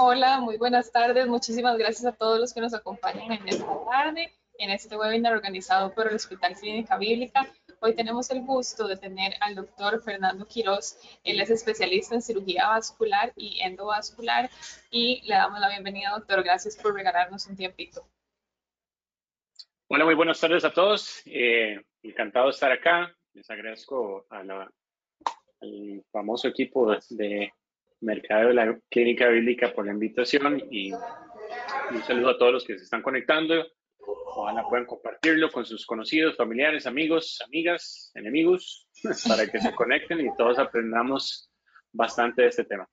Hola, muy buenas tardes. Muchísimas gracias a todos los que nos acompañan en esta tarde, en este webinar organizado por el Hospital Clínica Bíblica. Hoy tenemos el gusto de tener al doctor Fernando Quiroz. Él es especialista en cirugía vascular y endovascular y le damos la bienvenida, doctor. Gracias por regalarnos un tiempito. Hola, muy buenas tardes a todos. Eh, encantado de estar acá. Les agradezco al famoso equipo de Mercado de la Clínica Bíblica por la invitación y un saludo a todos los que se están conectando. Ojalá puedan compartirlo con sus conocidos, familiares, amigos, amigas, enemigos, para que se conecten y todos aprendamos bastante de este tema.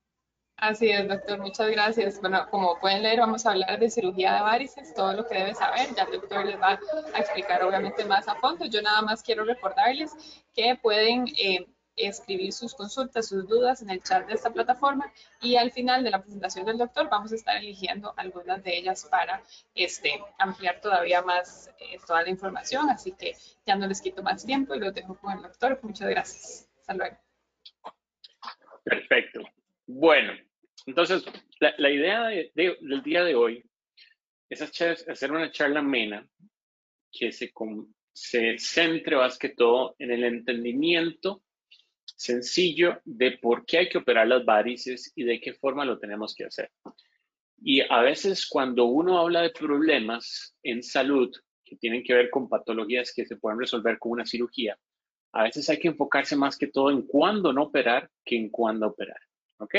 Así es, doctor, muchas gracias. Bueno, como pueden leer, vamos a hablar de cirugía de varices, todo lo que debe saber. Ya el doctor les va a explicar obviamente más a fondo. Yo nada más quiero recordarles que pueden eh, escribir sus consultas, sus dudas en el chat de esta plataforma y al final de la presentación del doctor vamos a estar eligiendo algunas de ellas para este, ampliar todavía más eh, toda la información. Así que ya no les quito más tiempo y los dejo con el doctor. Muchas gracias. Hasta. Perfecto. Bueno, entonces la, idea del día de hoy es hacer una charla amena que se, se centre más que todo en el entendimiento sencillo de por qué hay que operar las varices y de qué forma lo tenemos que hacer. Y a veces cuando uno habla de problemas en salud que tienen que ver con patologías que se pueden resolver con una cirugía, a veces hay que enfocarse más que todo en cuándo no operar que en cuándo operar. ¿Ok?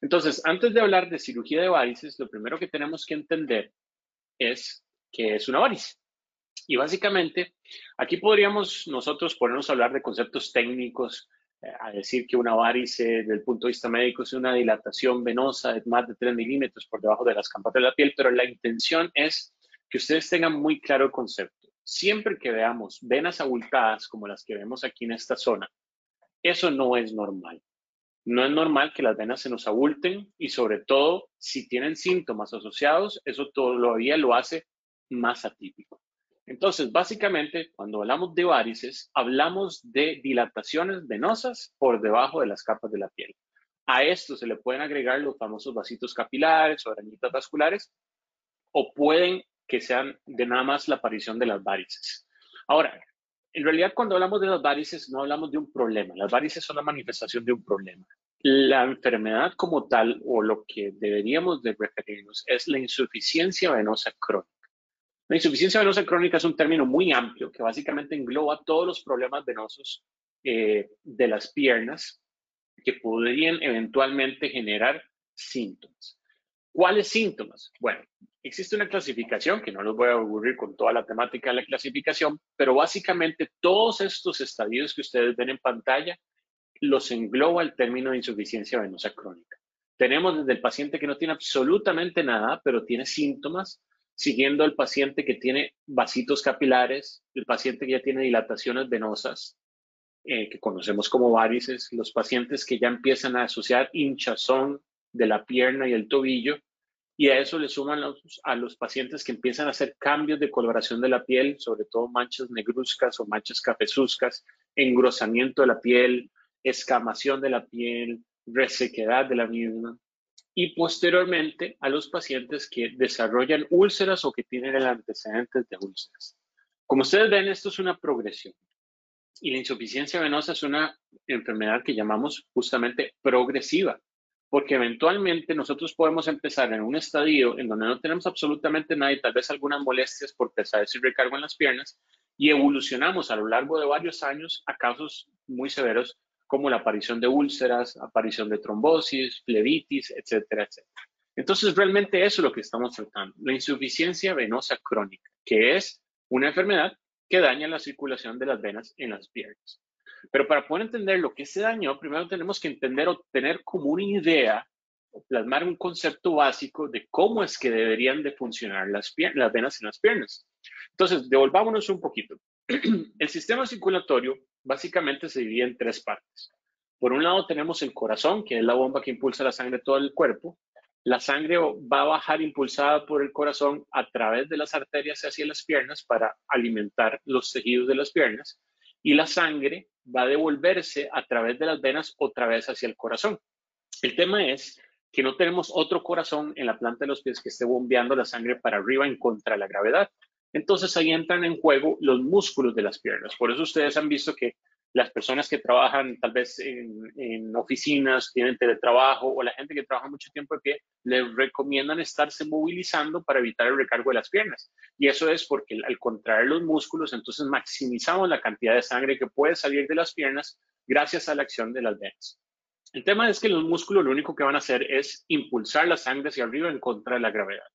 Entonces, antes de hablar de cirugía de varices, lo primero que tenemos que entender es qué es una varice. Y básicamente, aquí podríamos nosotros ponernos a hablar de conceptos técnicos a decir que una varice desde el punto de vista médico es una dilatación venosa de más de 3 milímetros por debajo de las campas de la piel, pero la intención es que ustedes tengan muy claro el concepto. Siempre que veamos venas abultadas como las que vemos aquí en esta zona, eso no es normal. No es normal que las venas se nos abulten y sobre todo si tienen síntomas asociados, eso todavía lo hace más atípico. Entonces, básicamente, cuando hablamos de varices, hablamos de dilataciones venosas por debajo de las capas de la piel. A esto se le pueden agregar los famosos vasitos capilares o arañitas vasculares, o pueden que sean de nada más la aparición de las varices. Ahora, en realidad cuando hablamos de las varices no hablamos de un problema, las varices son la manifestación de un problema. La enfermedad como tal o lo que deberíamos de referirnos es la insuficiencia venosa crónica. La insuficiencia venosa crónica es un término muy amplio que básicamente engloba todos los problemas venosos eh, de las piernas que podrían eventualmente generar síntomas. ¿Cuáles síntomas? Bueno, existe una clasificación que no los voy a aburrir con toda la temática de la clasificación, pero básicamente todos estos estadios que ustedes ven en pantalla los engloba el término de insuficiencia venosa crónica. Tenemos desde el paciente que no tiene absolutamente nada, pero tiene síntomas, siguiendo al paciente que tiene vasitos capilares, el paciente que ya tiene dilataciones venosas, eh, que conocemos como varices, los pacientes que ya empiezan a asociar hinchazón de la pierna y el tobillo, y a eso le suman a los pacientes que empiezan a hacer cambios de coloración de la piel, sobre todo manchas negruzcas o manchas cafezuzcas, engrosamiento de la piel, escamación de la piel, resequedad de la misma y posteriormente a los pacientes que desarrollan úlceras o que tienen el antecedente de úlceras. Como ustedes ven, esto es una progresión y la insuficiencia venosa es una enfermedad que llamamos justamente progresiva, porque eventualmente nosotros podemos empezar en un estadio en donde no tenemos absolutamente nada y tal vez algunas molestias por pesadez y recargo en las piernas y evolucionamos a lo largo de varios años a casos muy severos como la aparición de úlceras, aparición de trombosis, flebitis, etcétera, etcétera. Entonces, realmente eso es lo que estamos tratando, la insuficiencia venosa crónica, que es una enfermedad que daña la circulación de las venas en las piernas. Pero para poder entender lo que se dañó, primero tenemos que entender o tener como una idea o plasmar un concepto básico de cómo es que deberían de funcionar las, las venas en las piernas. Entonces, devolvámonos un poquito. El sistema circulatorio básicamente se divide en tres partes. Por un lado tenemos el corazón, que es la bomba que impulsa la sangre a todo el cuerpo. La sangre va a bajar impulsada por el corazón a través de las arterias hacia las piernas para alimentar los tejidos de las piernas y la sangre va a devolverse a través de las venas otra vez hacia el corazón. El tema es que no tenemos otro corazón en la planta de los pies que esté bombeando la sangre para arriba en contra de la gravedad. Entonces ahí entran en juego los músculos de las piernas. Por eso ustedes han visto que las personas que trabajan tal vez en, oficinas, tienen teletrabajo o la gente que trabaja mucho tiempo de pie, les recomiendan estarse movilizando para evitar el recargo de las piernas. Y eso es porque al contraer los músculos, entonces maximizamos la cantidad de sangre que puede salir de las piernas gracias a la acción de las venas. El tema es que los músculos lo único que van a hacer es impulsar la sangre hacia arriba en contra de la gravedad.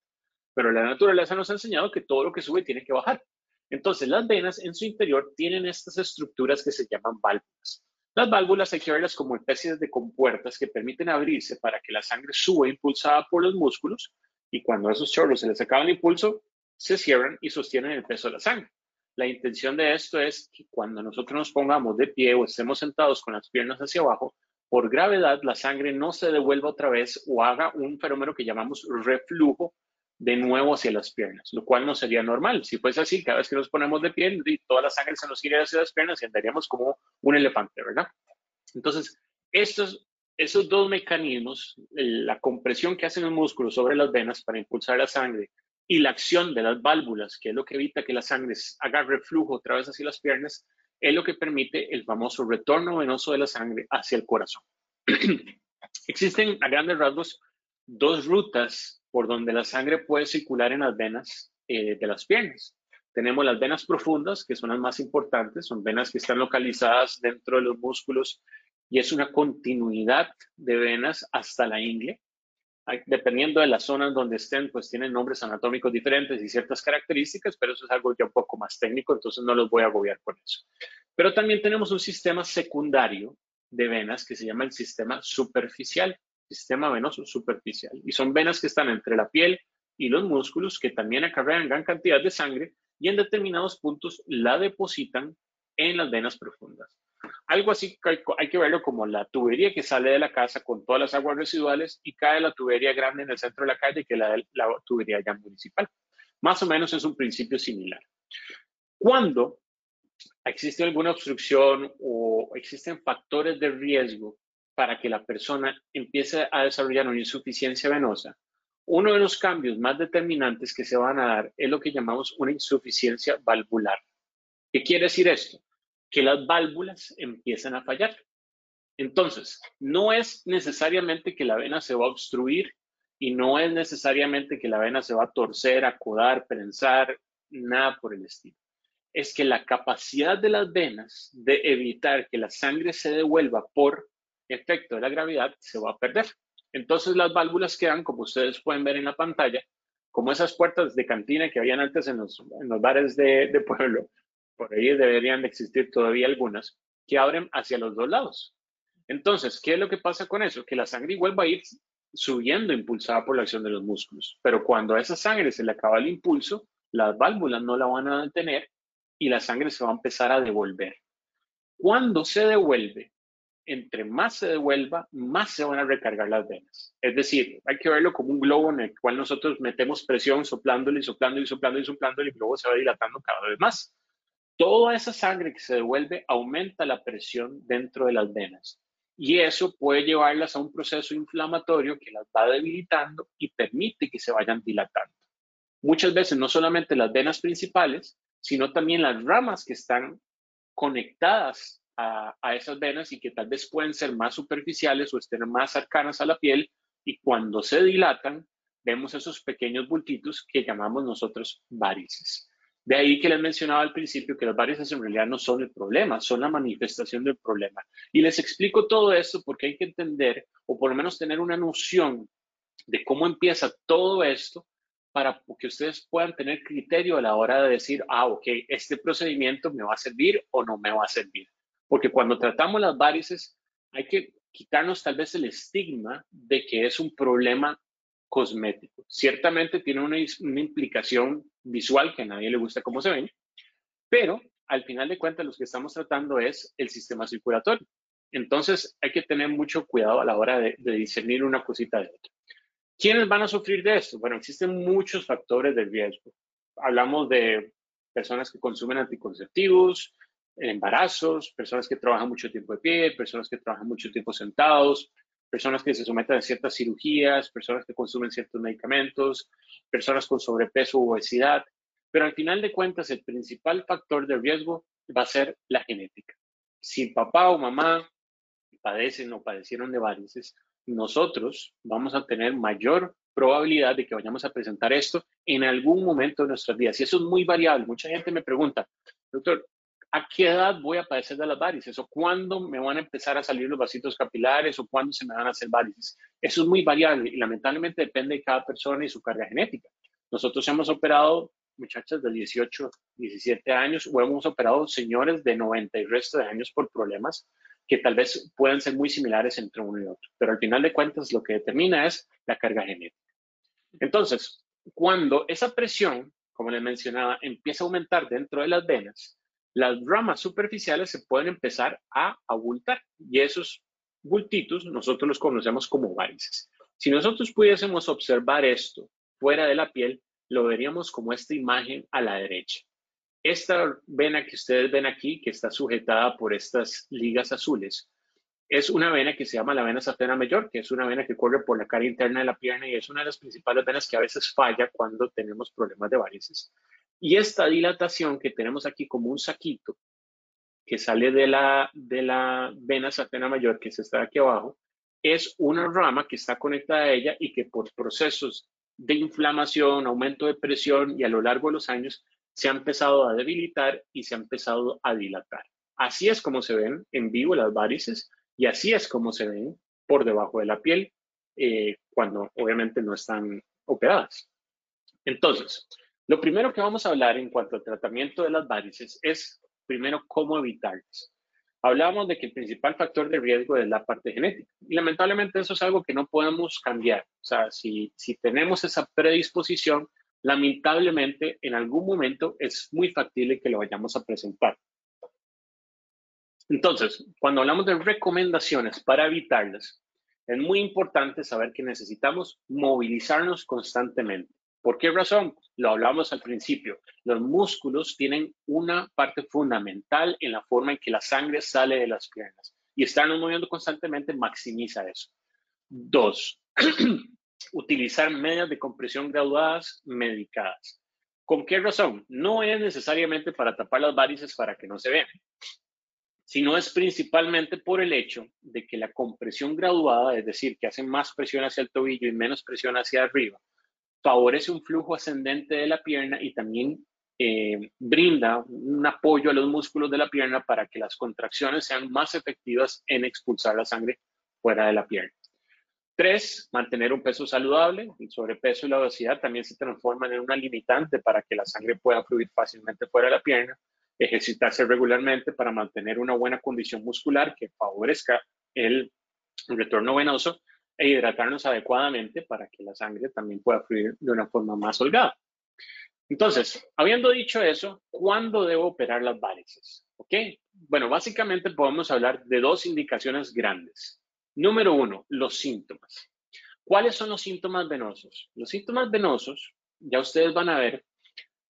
Pero la naturaleza nos ha enseñado que todo lo que sube tiene que bajar. Entonces, las venas en su interior tienen estas estructuras que se llaman válvulas. Las válvulas hay que verlas como especies de compuertas que permiten abrirse para que la sangre suba impulsada por los músculos y cuando a esos chorros se les acaba el impulso, se cierran y sostienen el peso de la sangre. La intención de esto es que cuando nosotros nos pongamos de pie o estemos sentados con las piernas hacia abajo, por gravedad la sangre no se devuelva otra vez o haga un fenómeno que llamamos reflujo de nuevo hacia las piernas, lo cual no sería normal. Si fuese así, cada vez que nos ponemos de pie, toda la sangre se nos iría hacia las piernas y andaríamos como un elefante, ¿verdad? Entonces, estos, esos dos mecanismos, la compresión que hacen los músculos sobre las venas para impulsar la sangre y la acción de las válvulas, que es lo que evita que la sangre haga reflujo otra vez hacia las piernas, es lo que permite el famoso retorno venoso de la sangre hacia el corazón. Existen a grandes rasgos dos rutas por donde la sangre puede circular en las venas eh, de las piernas. Tenemos las venas profundas, que son las más importantes, son venas que están localizadas dentro de los músculos y es una continuidad de venas hasta la ingle. Dependiendo de las zonas donde estén, pues tienen nombres anatómicos diferentes y ciertas características, pero eso es algo ya un poco más técnico, entonces no los voy a agobiar con eso. Pero también tenemos un sistema secundario de venas que se llama el sistema superficial sistema venoso superficial. Y son venas que están entre la piel y los músculos que también acarrean gran cantidad de sangre y en determinados puntos la depositan en las venas profundas. Algo así hay que verlo como la tubería que sale de la casa con todas las aguas residuales y cae la tubería grande en el centro de la calle, que la, la tubería ya municipal. Más o menos es un principio similar. Cuando existe alguna obstrucción o existen factores de riesgo para que la persona empiece a desarrollar una insuficiencia venosa, uno de los cambios más determinantes que se van a dar es lo que llamamos una insuficiencia valvular. ¿Qué quiere decir esto? Que las válvulas empiezan a fallar. Entonces, no es necesariamente que la vena se va a obstruir y no es necesariamente que la vena se va a torcer, acodar, prensar, nada por el estilo. Es que la capacidad de las venas de evitar que la sangre se devuelva por efecto de la gravedad se va a perder. Entonces las válvulas quedan, como ustedes pueden ver en la pantalla, como esas puertas de cantina que habían antes en los, bares de, de, pueblo, por ahí deberían de existir todavía algunas, que abren hacia los dos lados. Entonces, ¿qué es lo que pasa con eso? Que la sangre igual va a ir subiendo impulsada por la acción de los músculos, pero cuando a esa sangre se le acaba el impulso, las válvulas no la van a detener y la sangre se va a empezar a devolver. Cuando se devuelve, entre más se devuelva, más se van a recargar las venas. Es decir, hay que verlo como un globo en el cual nosotros metemos presión soplándole y soplando y soplando y soplando y el globo se va dilatando cada vez más. Toda esa sangre que se devuelve aumenta la presión dentro de las venas y eso puede llevarlas a un proceso inflamatorio que las va debilitando y permite que se vayan dilatando. Muchas veces no solamente las venas principales, sino también las ramas que están conectadas a, esas venas y que tal vez pueden ser más superficiales o estén más cercanas a la piel y cuando se dilatan vemos esos pequeños bultitos que llamamos nosotros varices. De ahí que les mencionaba al principio que las varices en realidad no son el problema, son la manifestación del problema. Y les explico todo esto porque hay que entender o por lo menos tener una noción de cómo empieza todo esto para que ustedes puedan tener criterio a la hora de decir, ah, ok, este procedimiento me va a servir o no me va a servir. Porque cuando tratamos las varices, hay que quitarnos tal vez el estigma de que es un problema cosmético. Ciertamente tiene una, implicación visual que a nadie le gusta cómo se ven, pero al final de cuentas lo que estamos tratando es el sistema circulatorio. Entonces hay que tener mucho cuidado a la hora de, de discernir una cosita de otra. ¿Quiénes van a sufrir de esto? Bueno, existen muchos factores de riesgo. Hablamos de personas que consumen anticonceptivos, embarazos, personas que trabajan mucho tiempo de pie, personas que trabajan mucho tiempo sentados, personas que se someten a ciertas cirugías, personas que consumen ciertos medicamentos, personas con sobrepeso u obesidad. Pero al final de cuentas, el principal factor de riesgo va a ser la genética. Si papá o mamá padecen o padecieron de varices, nosotros vamos a tener mayor probabilidad de que vayamos a presentar esto en algún momento de nuestras vidas. Y eso es muy variable. Mucha gente me pregunta, doctor, ¿a qué edad voy a padecer de las varices? ¿O cuándo me van a empezar a salir los vasitos capilares? ¿O cuándo se me van a hacer varices? Eso es muy variable y lamentablemente depende de cada persona y su carga genética. Nosotros hemos operado muchachas de 18, 17 años o hemos operado señores de 90 y resto de años por problemas que tal vez puedan ser muy similares entre uno y otro. Pero al final de cuentas lo que determina es la carga genética. Entonces, cuando esa presión, como les mencionaba, empieza a aumentar dentro de las venas, las ramas superficiales se pueden empezar a abultar y esos bultitos nosotros los conocemos como varices. Si nosotros pudiésemos observar esto fuera de la piel, lo veríamos como esta imagen a la derecha. Esta vena que ustedes ven aquí, que está sujetada por estas ligas azules, es una vena que se llama la vena safena mayor, que es una vena que corre por la cara interna de la pierna y es una de las principales venas que a veces falla cuando tenemos problemas de varices. Y esta dilatación que tenemos aquí como un saquito que sale de la, de la vena safena mayor, que se está aquí abajo, es una rama que está conectada a ella y que por procesos de inflamación, aumento de presión y a lo largo de los años se ha empezado a debilitar y se ha empezado a dilatar. Así es como se ven en vivo las varices y así es como se ven por debajo de la piel eh, cuando obviamente no están operadas. Entonces, lo primero que vamos a hablar en cuanto al tratamiento de las varices es primero cómo evitarlas. Hablábamos de que el principal factor de riesgo es la parte genética y lamentablemente eso es algo que no podemos cambiar. O sea, si, tenemos esa predisposición, lamentablemente en algún momento es muy factible que lo vayamos a presentar. Entonces, cuando hablamos de recomendaciones para evitarlas, es muy importante saber que necesitamos movilizarnos constantemente. ¿Por qué razón? Lo hablamos al principio. Los músculos tienen una parte fundamental en la forma en que la sangre sale de las piernas y estarnos moviendo constantemente maximiza eso. Dos, utilizar medias de compresión graduadas medicadas. ¿Con qué razón? No es necesariamente para tapar las varices para que no se vean, sino es principalmente por el hecho de que la compresión graduada, es decir, que hace más presión hacia el tobillo y menos presión hacia arriba, favorece un flujo ascendente de la pierna y también eh, brinda un apoyo a los músculos de la pierna para que las contracciones sean más efectivas en expulsar la sangre fuera de la pierna. Tres, mantener un peso saludable. El sobrepeso y la obesidad también se transforman en una limitante para que la sangre pueda fluir fácilmente fuera de la pierna. Ejercitarse regularmente para mantener una buena condición muscular que favorezca el retorno venoso e hidratarnos adecuadamente para que la sangre también pueda fluir de una forma más holgada. Entonces, habiendo dicho eso, ¿cuándo debo operar las varices? ¿Ok? Bueno, básicamente podemos hablar de dos indicaciones grandes. Número uno, los síntomas. ¿Cuáles son los síntomas venosos? Los síntomas venosos, ya ustedes van a ver,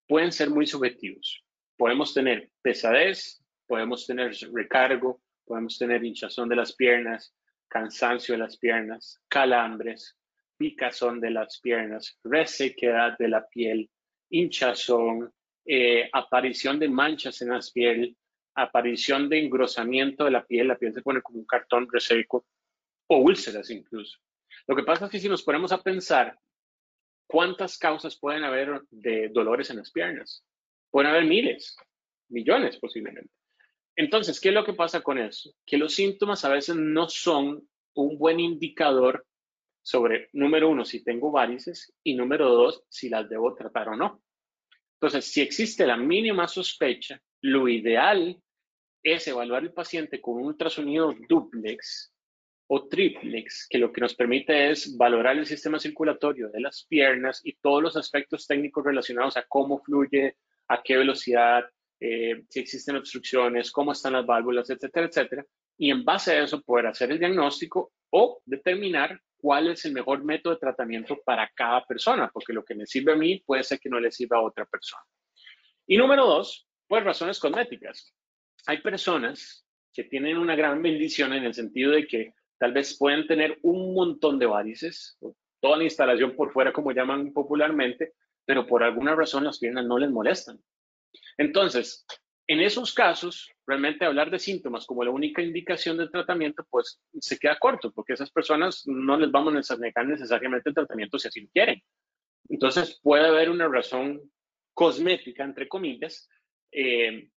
pueden ser muy subjetivos. Podemos tener pesadez, podemos tener recargo, podemos tener hinchazón de las piernas, cansancio de las piernas, calambres, picazón de las piernas, resequedad de la piel, hinchazón, eh, aparición de manchas en la piel, aparición de engrosamiento de la piel, la piel se pone como un cartón reseco, o úlceras incluso. Lo que pasa es que si nos ponemos a pensar cuántas causas pueden haber de dolores en las piernas, pueden haber miles, millones posiblemente. Entonces, ¿qué es lo que pasa con eso? Que los síntomas a veces no son un buen indicador sobre, número uno, si tengo varices y número dos, si las debo tratar o no. Entonces, si existe la mínima sospecha, lo ideal es evaluar al paciente con un ultrasonido duplex o triplex, que lo que nos permite es valorar el sistema circulatorio de las piernas y todos los aspectos técnicos relacionados a cómo fluye, a qué velocidad, eh, si existen obstrucciones, cómo están las válvulas, etcétera, etcétera. Y en base a eso poder hacer el diagnóstico o determinar cuál es el mejor método de tratamiento para cada persona, porque lo que me sirve a mí puede ser que no le sirva a otra persona. Y número dos, pues razones cosméticas. Hay personas que tienen una gran bendición en el sentido de que tal vez pueden tener un montón de varices, toda la instalación por fuera, como llaman popularmente, pero por alguna razón las piernas no les molestan. Entonces, en esos casos, realmente hablar de síntomas como la única indicación del tratamiento, pues se queda corto, porque esas personas no les vamos a negar necesariamente el tratamiento si así lo quieren. Entonces, puede haber una razón cosmética, entre comillas, eh,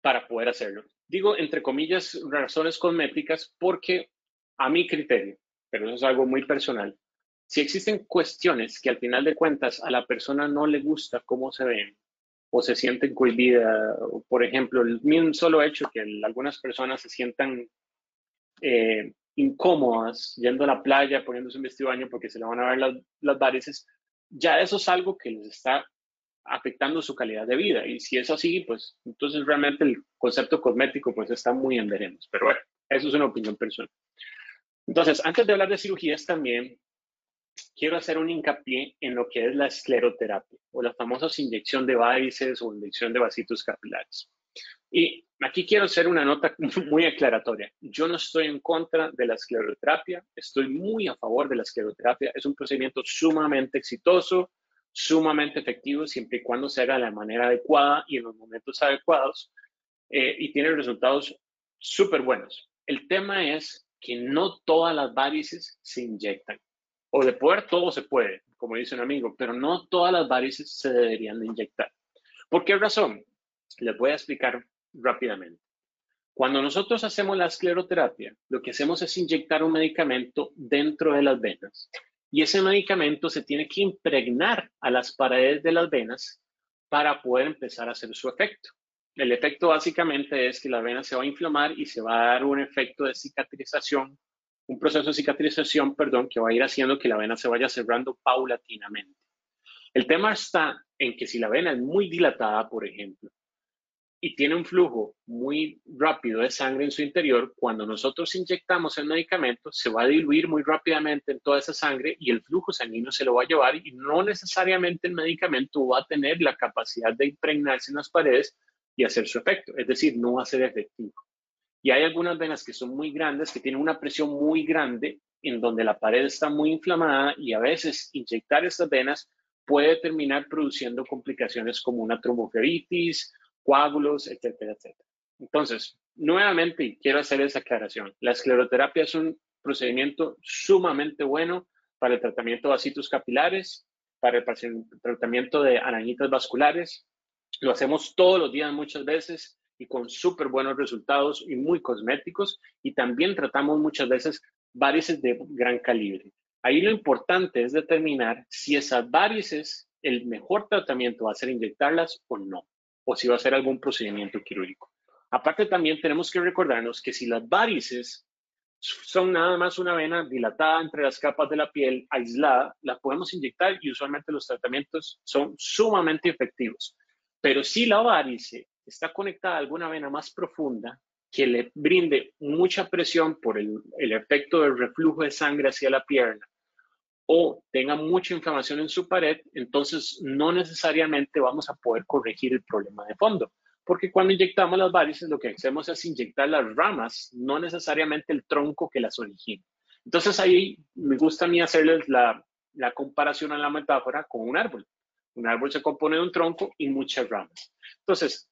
para poder hacerlo. Digo, entre comillas, razones cosméticas porque a mi criterio, pero eso es algo muy personal, si existen cuestiones que al final de cuentas a la persona no le gusta cómo se ven o se sienten cohibidas, por ejemplo, el mismo solo hecho que algunas personas se sientan eh, incómodas yendo a la playa, poniéndose un vestido de baño porque se le van a ver las, las varices, ya eso es algo que les está afectando su calidad de vida. Y si es así, pues entonces realmente el concepto cosmético pues está muy en veremos. Pero bueno, eso es una opinión personal. Entonces, antes de hablar de cirugías también, quiero hacer un hincapié en lo que es la escleroterapia o la famosa inyección de varices o inyección de vasitos capilares. Y aquí quiero hacer una nota muy aclaratoria. Yo no estoy en contra de la escleroterapia, estoy muy a favor de la escleroterapia. Es un procedimiento sumamente exitoso, sumamente efectivo siempre y cuando se haga de la manera adecuada y en los momentos adecuados eh, y tiene resultados súper buenos. El tema es que no todas las varices se inyectan. O de poder todo se puede, como dice un amigo, pero no todas las varices se deberían de inyectar. ¿Por qué razón? Les voy a explicar rápidamente. Cuando nosotros hacemos la escleroterapia, lo que hacemos es inyectar un medicamento dentro de las venas y ese medicamento se tiene que impregnar a las paredes de las venas para poder empezar a hacer su efecto. El efecto básicamente es que la vena se va a inflamar y se va a dar un efecto de cicatrización, un proceso de cicatrización, perdón, que va a ir haciendo que la vena se vaya cerrando paulatinamente. El tema está en que si la vena es muy dilatada, por ejemplo, y tiene un flujo muy rápido de sangre en su interior, cuando nosotros inyectamos el medicamento, se va a diluir muy rápidamente en toda esa sangre y el flujo sanguíneo se lo va a llevar y no necesariamente el medicamento va a tener la capacidad de impregnarse en las paredes y hacer su efecto, es decir, no va a ser efectivo. Y hay algunas venas que son muy grandes, que tienen una presión muy grande, en donde la pared está muy inflamada y a veces inyectar estas venas puede terminar produciendo complicaciones como una tromboflebitis, coágulos, etcétera, etcétera. Entonces, nuevamente, quiero hacer esa aclaración. La escleroterapia es un procedimiento sumamente bueno para el tratamiento de vasitos capilares, para el tratamiento de arañitas vasculares. Lo hacemos todos los días muchas veces y con súper buenos resultados y muy cosméticos. Y también tratamos muchas veces varices de gran calibre. Ahí lo importante es determinar si esas varices, el mejor tratamiento va a ser inyectarlas o no o si va a ser algún procedimiento quirúrgico. Aparte también tenemos que recordarnos que si las varices son nada más una vena dilatada entre las capas de la piel aislada, la podemos inyectar y usualmente los tratamientos son sumamente efectivos. Pero si la varice está conectada a alguna vena más profunda que le brinde mucha presión por el, el efecto del reflujo de sangre hacia la pierna o tenga mucha inflamación en su pared, entonces no necesariamente vamos a poder corregir el problema de fondo. Porque cuando inyectamos las varices, lo que hacemos es inyectar las ramas, no necesariamente el tronco que las origina. Entonces ahí me gusta a mí hacerles la, la comparación a la metáfora con un árbol. Un árbol se compone de un tronco y muchas ramas. Entonces,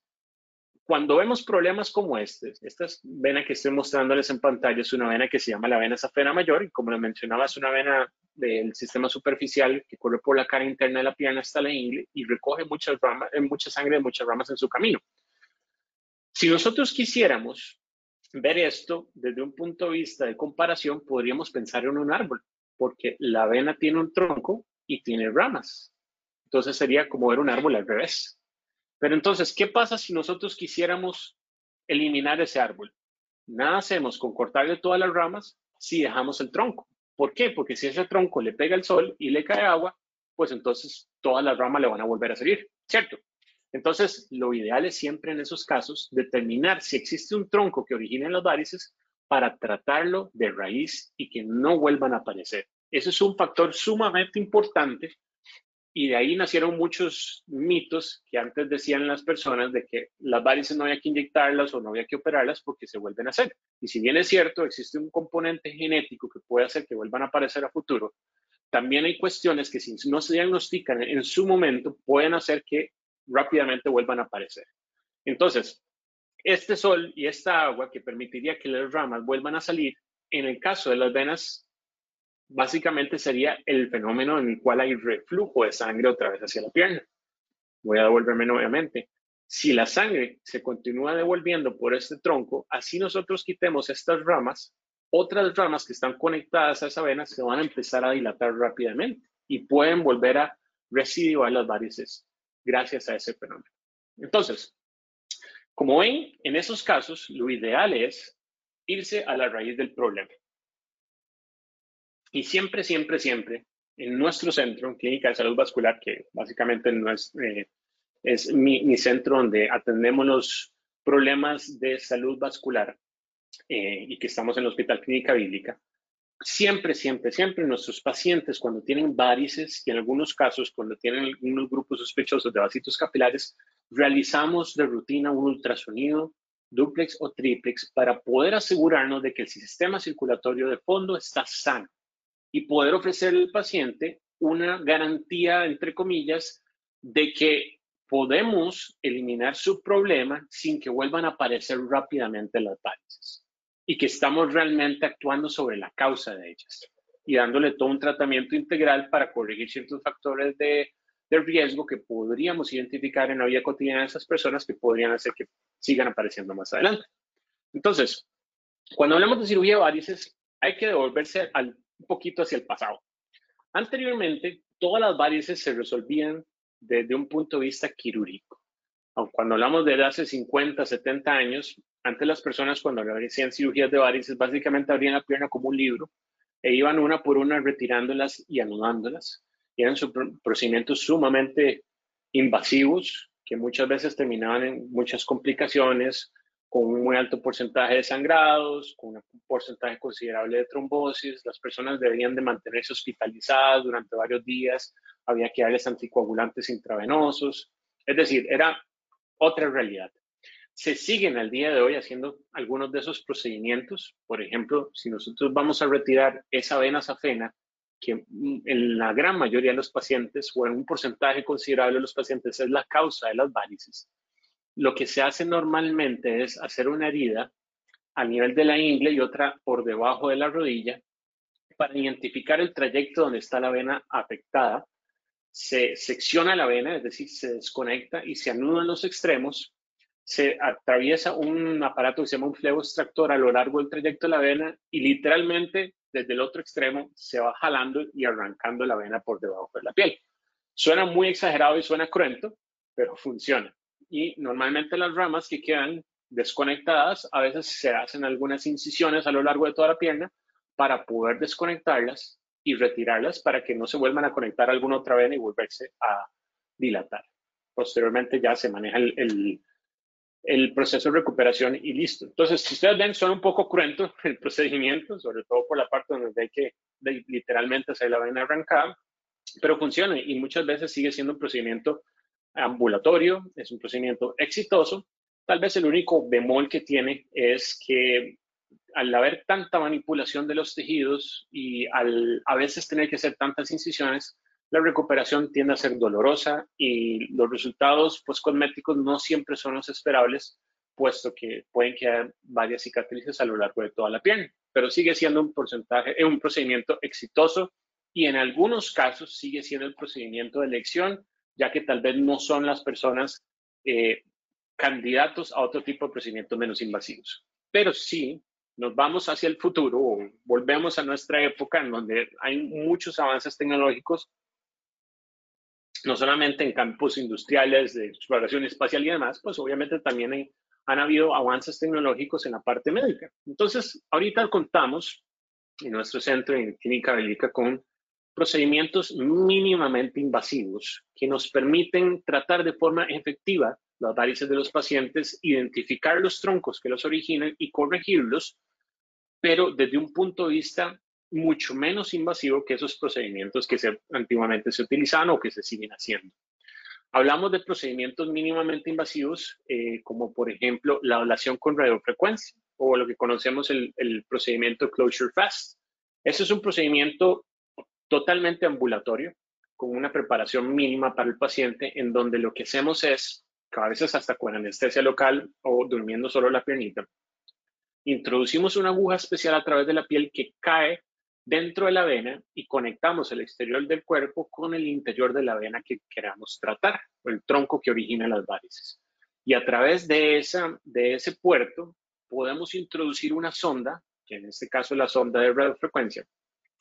cuando vemos problemas como este, esta vena que estoy mostrándoles en pantalla es una vena que se llama la vena safena mayor y como lo mencionaba es una vena del sistema superficial que corre por la cara interna de la pierna hasta la ingle y recoge mucha, rama, eh, mucha sangre de muchas ramas en su camino. Si nosotros quisiéramos ver esto desde un punto de vista de comparación, podríamos pensar en un árbol, porque la vena tiene un tronco y tiene ramas. Entonces sería como ver un árbol al revés. Pero entonces, ¿qué pasa si nosotros quisiéramos eliminar ese árbol? Nada hacemos con cortarle todas las ramas si dejamos el tronco. ¿Por qué? Porque si ese tronco le pega el sol y le cae agua, pues entonces todas las ramas le van a volver a salir, ¿cierto? Entonces, lo ideal es siempre en esos casos determinar si existe un tronco que origine las varices para tratarlo de raíz y que no vuelvan a aparecer. Ese es un factor sumamente importante Y de ahí nacieron muchos mitos que antes decían las personas de que las varices no había que inyectarlas o no había que operarlas porque se vuelven a hacer. Y si bien es cierto, existe un componente genético que puede hacer que vuelvan a aparecer a futuro, también hay cuestiones que si no se diagnostican en su momento pueden hacer que rápidamente vuelvan a aparecer. Entonces, este sol y esta agua que permitiría que las ramas vuelvan a salir, en el caso de las venas, básicamente sería el fenómeno en el cual hay reflujo de sangre otra vez hacia la pierna. Voy a devolverme nuevamente. Si la sangre se continúa devolviendo por este tronco, así nosotros quitemos estas ramas, otras ramas que están conectadas a esa vena se van a empezar a dilatar rápidamente y pueden volver a residuar las varices gracias a ese fenómeno. Entonces, como ven, en esos casos, lo ideal es irse a la raíz del problema. Y siempre, siempre, siempre, en nuestro centro, Clínica de Salud Vascular, que básicamente no es, eh, es mi, centro donde atendemos los problemas de salud vascular eh, y que estamos en el Hospital Clínica Bíblica, siempre, siempre, siempre nuestros pacientes cuando tienen varices y en algunos casos cuando tienen algunos grupos sospechosos de vasitos capilares, realizamos de rutina un ultrasonido duplex o triplex para poder asegurarnos de que el sistema circulatorio de fondo está sano y poder ofrecerle al paciente una garantía, entre comillas, de que podemos eliminar su problema sin que vuelvan a aparecer rápidamente las varices y que estamos realmente actuando sobre la causa de ellas y dándole todo un tratamiento integral para corregir ciertos factores de, riesgo que podríamos identificar en la vida cotidiana de esas personas que podrían hacer que sigan apareciendo más adelante. Entonces, cuando hablamos de cirugía de varices, hay que devolverse al, un poquito hacia el pasado. Anteriormente, todas las varices se resolvían desde un punto de vista quirúrgico. Cuando hablamos de hace 50, 70 años, antes las personas cuando hacían cirugías de varices básicamente abrían la pierna como un libro e iban una por una retirándolas y anudándolas. Eran procedimientos sumamente invasivos que muchas veces terminaban en muchas complicaciones, con un muy alto porcentaje de sangrados, con un porcentaje considerable de trombosis. Las personas debían de mantenerse hospitalizadas durante varios días, había que darles anticoagulantes intravenosos. Es decir, era otra realidad se siguen al día de hoy haciendo algunos de esos procedimientos. Por ejemplo, si nosotros vamos a retirar esa vena safena, que en la gran mayoría de los pacientes o en un porcentaje considerable de los pacientes es la causa de las varices, lo que se hace normalmente es hacer una herida a nivel de la ingle y otra por debajo de la rodilla para identificar el trayecto donde está la vena afectada. Se secciona la vena, es decir, se desconecta y se anudan los extremos se atraviesa un aparato que se llama un flebo extractor a lo largo del trayecto de la vena y literalmente desde el otro extremo se va jalando y arrancando la vena por debajo de la piel. Suena muy exagerado y suena cruento, pero funciona. Y normalmente las ramas que quedan desconectadas, a veces se hacen algunas incisiones a lo largo de toda la pierna para poder desconectarlas y retirarlas para que no se vuelvan a conectar alguna otra vena y volverse a dilatar. Posteriormente ya se maneja el el proceso de recuperación y listo. Entonces, si ustedes ven, son un poco cruento el procedimiento, sobre todo por la parte donde hay que literalmente hacer la vena arrancada, pero funciona y muchas veces sigue siendo un procedimiento ambulatorio, es un procedimiento exitoso. Tal vez el único bemol que tiene es que al haber tanta manipulación de los tejidos y al a veces tener que hacer tantas incisiones, la recuperación tiende a ser dolorosa y los resultados pues, cosméticos no siempre son los esperables, puesto que pueden quedar varias cicatrices a lo largo de toda la piel, pero sigue siendo un porcentaje, un procedimiento exitoso y en algunos casos sigue siendo el procedimiento de elección, ya que tal vez no son las personas eh, candidatos a otro tipo de procedimientos menos invasivos. Pero sí, nos vamos hacia el futuro o volvemos a nuestra época en donde hay muchos avances tecnológicos no solamente en campos industriales de exploración espacial y demás, pues obviamente también han habido avances tecnológicos en la parte médica. Entonces, ahorita contamos en nuestro centro en Clínica Bélica con procedimientos mínimamente invasivos que nos permiten tratar de forma efectiva las varices de los pacientes, identificar los troncos que los originan y corregirlos, pero desde un punto de vista mucho menos invasivo que esos procedimientos que se, antiguamente se utilizaban o que se siguen haciendo. Hablamos de procedimientos mínimamente invasivos, eh, como por ejemplo la ablación con radiofrecuencia o lo que conocemos el, el procedimiento Closure Fast. Ese es un procedimiento totalmente ambulatorio, con una preparación mínima para el paciente, en donde lo que hacemos es, a veces hasta con anestesia local o durmiendo solo la piernita, introducimos una aguja especial a través de la piel que cae dentro de la vena y conectamos el exterior del cuerpo con el interior de la vena que queramos tratar, o el tronco que origina las varices. Y a través de, esa, de ese puerto podemos introducir una sonda, que en este caso es la sonda de radiofrecuencia,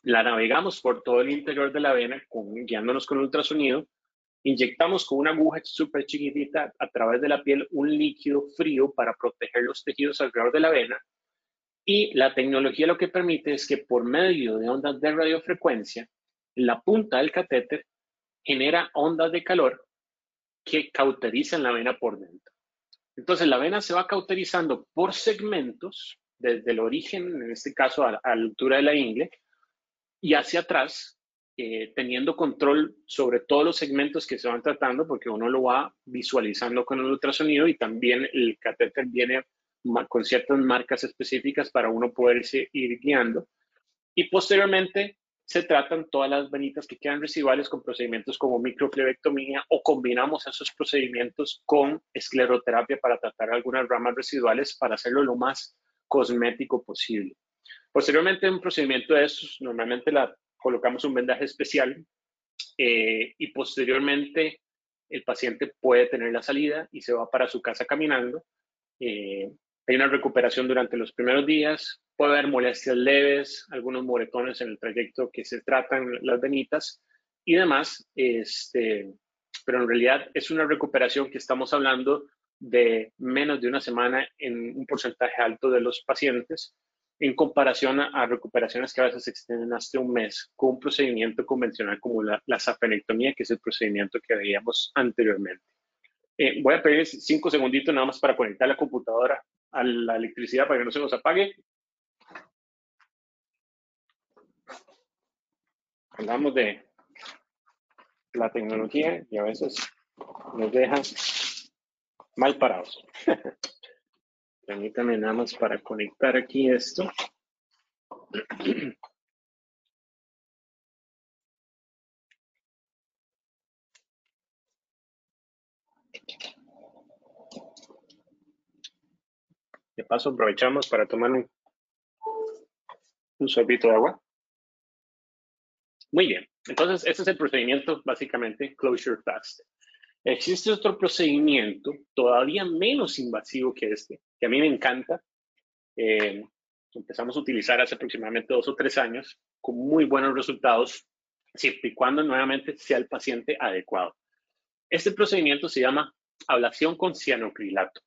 la navegamos por todo el interior de la vena, guiándonos con ultrasonido, inyectamos con una aguja súper chiquitita a través de la piel un líquido frío para proteger los tejidos alrededor de la vena y la tecnología lo que permite es que por medio de ondas de radiofrecuencia, la punta del catéter genera ondas de calor que cauterizan la vena por dentro. Entonces la vena se va cauterizando por segmentos, desde el origen, en este caso a, la altura de la ingle, y hacia atrás, eh, teniendo control sobre todos los segmentos que se van tratando, porque uno lo va visualizando con el ultrasonido y también el catéter viene con ciertas marcas específicas para uno poderse ir guiando. Y posteriormente se tratan todas las venitas que quedan residuales con procedimientos como microflebectomía o combinamos esos procedimientos con escleroterapia para tratar algunas ramas residuales para hacerlo lo más cosmético posible. Posteriormente, un procedimiento de esos, normalmente la, colocamos un vendaje especial eh, y posteriormente el paciente puede tener la salida y se va para su casa caminando. Eh, hay una recuperación durante los primeros días, puede haber molestias leves, algunos moretones en el trayecto que se tratan las venitas y demás, este, pero en realidad es una recuperación que estamos hablando de menos de una semana en un porcentaje alto de los pacientes en comparación a, recuperaciones que a veces se extienden hasta un mes con un procedimiento convencional como la, la que es el procedimiento que veíamos anteriormente. Eh, voy a pedir cinco segunditos nada más para conectar la computadora a la electricidad para que no se nos apague. Hablamos de la tecnología y a veces nos deja mal parados. Permítame nada más para conectar aquí esto. De paso, aprovechamos para tomar un, un sorbito de agua. Muy bien, entonces ese es el procedimiento básicamente Closure Fast. Existe otro procedimiento todavía menos invasivo que este, que a mí me encanta. Eh, empezamos a utilizar hace aproximadamente dos o tres años con muy buenos resultados, siempre y cuando nuevamente sea el paciente adecuado. Este procedimiento se llama ablación con cianocrilato.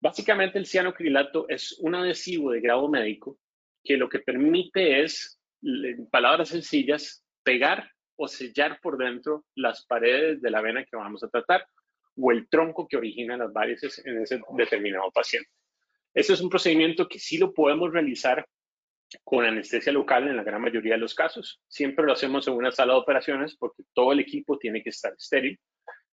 Básicamente el cianocrilato es un adhesivo de grado médico que lo que permite es, en palabras sencillas, pegar o sellar por dentro las paredes de la vena que vamos a tratar o el tronco que origina las varices en ese determinado paciente. Este es un procedimiento que sí lo podemos realizar con anestesia local en la gran mayoría de los casos. Siempre lo hacemos en una sala de operaciones porque todo el equipo tiene que estar estéril.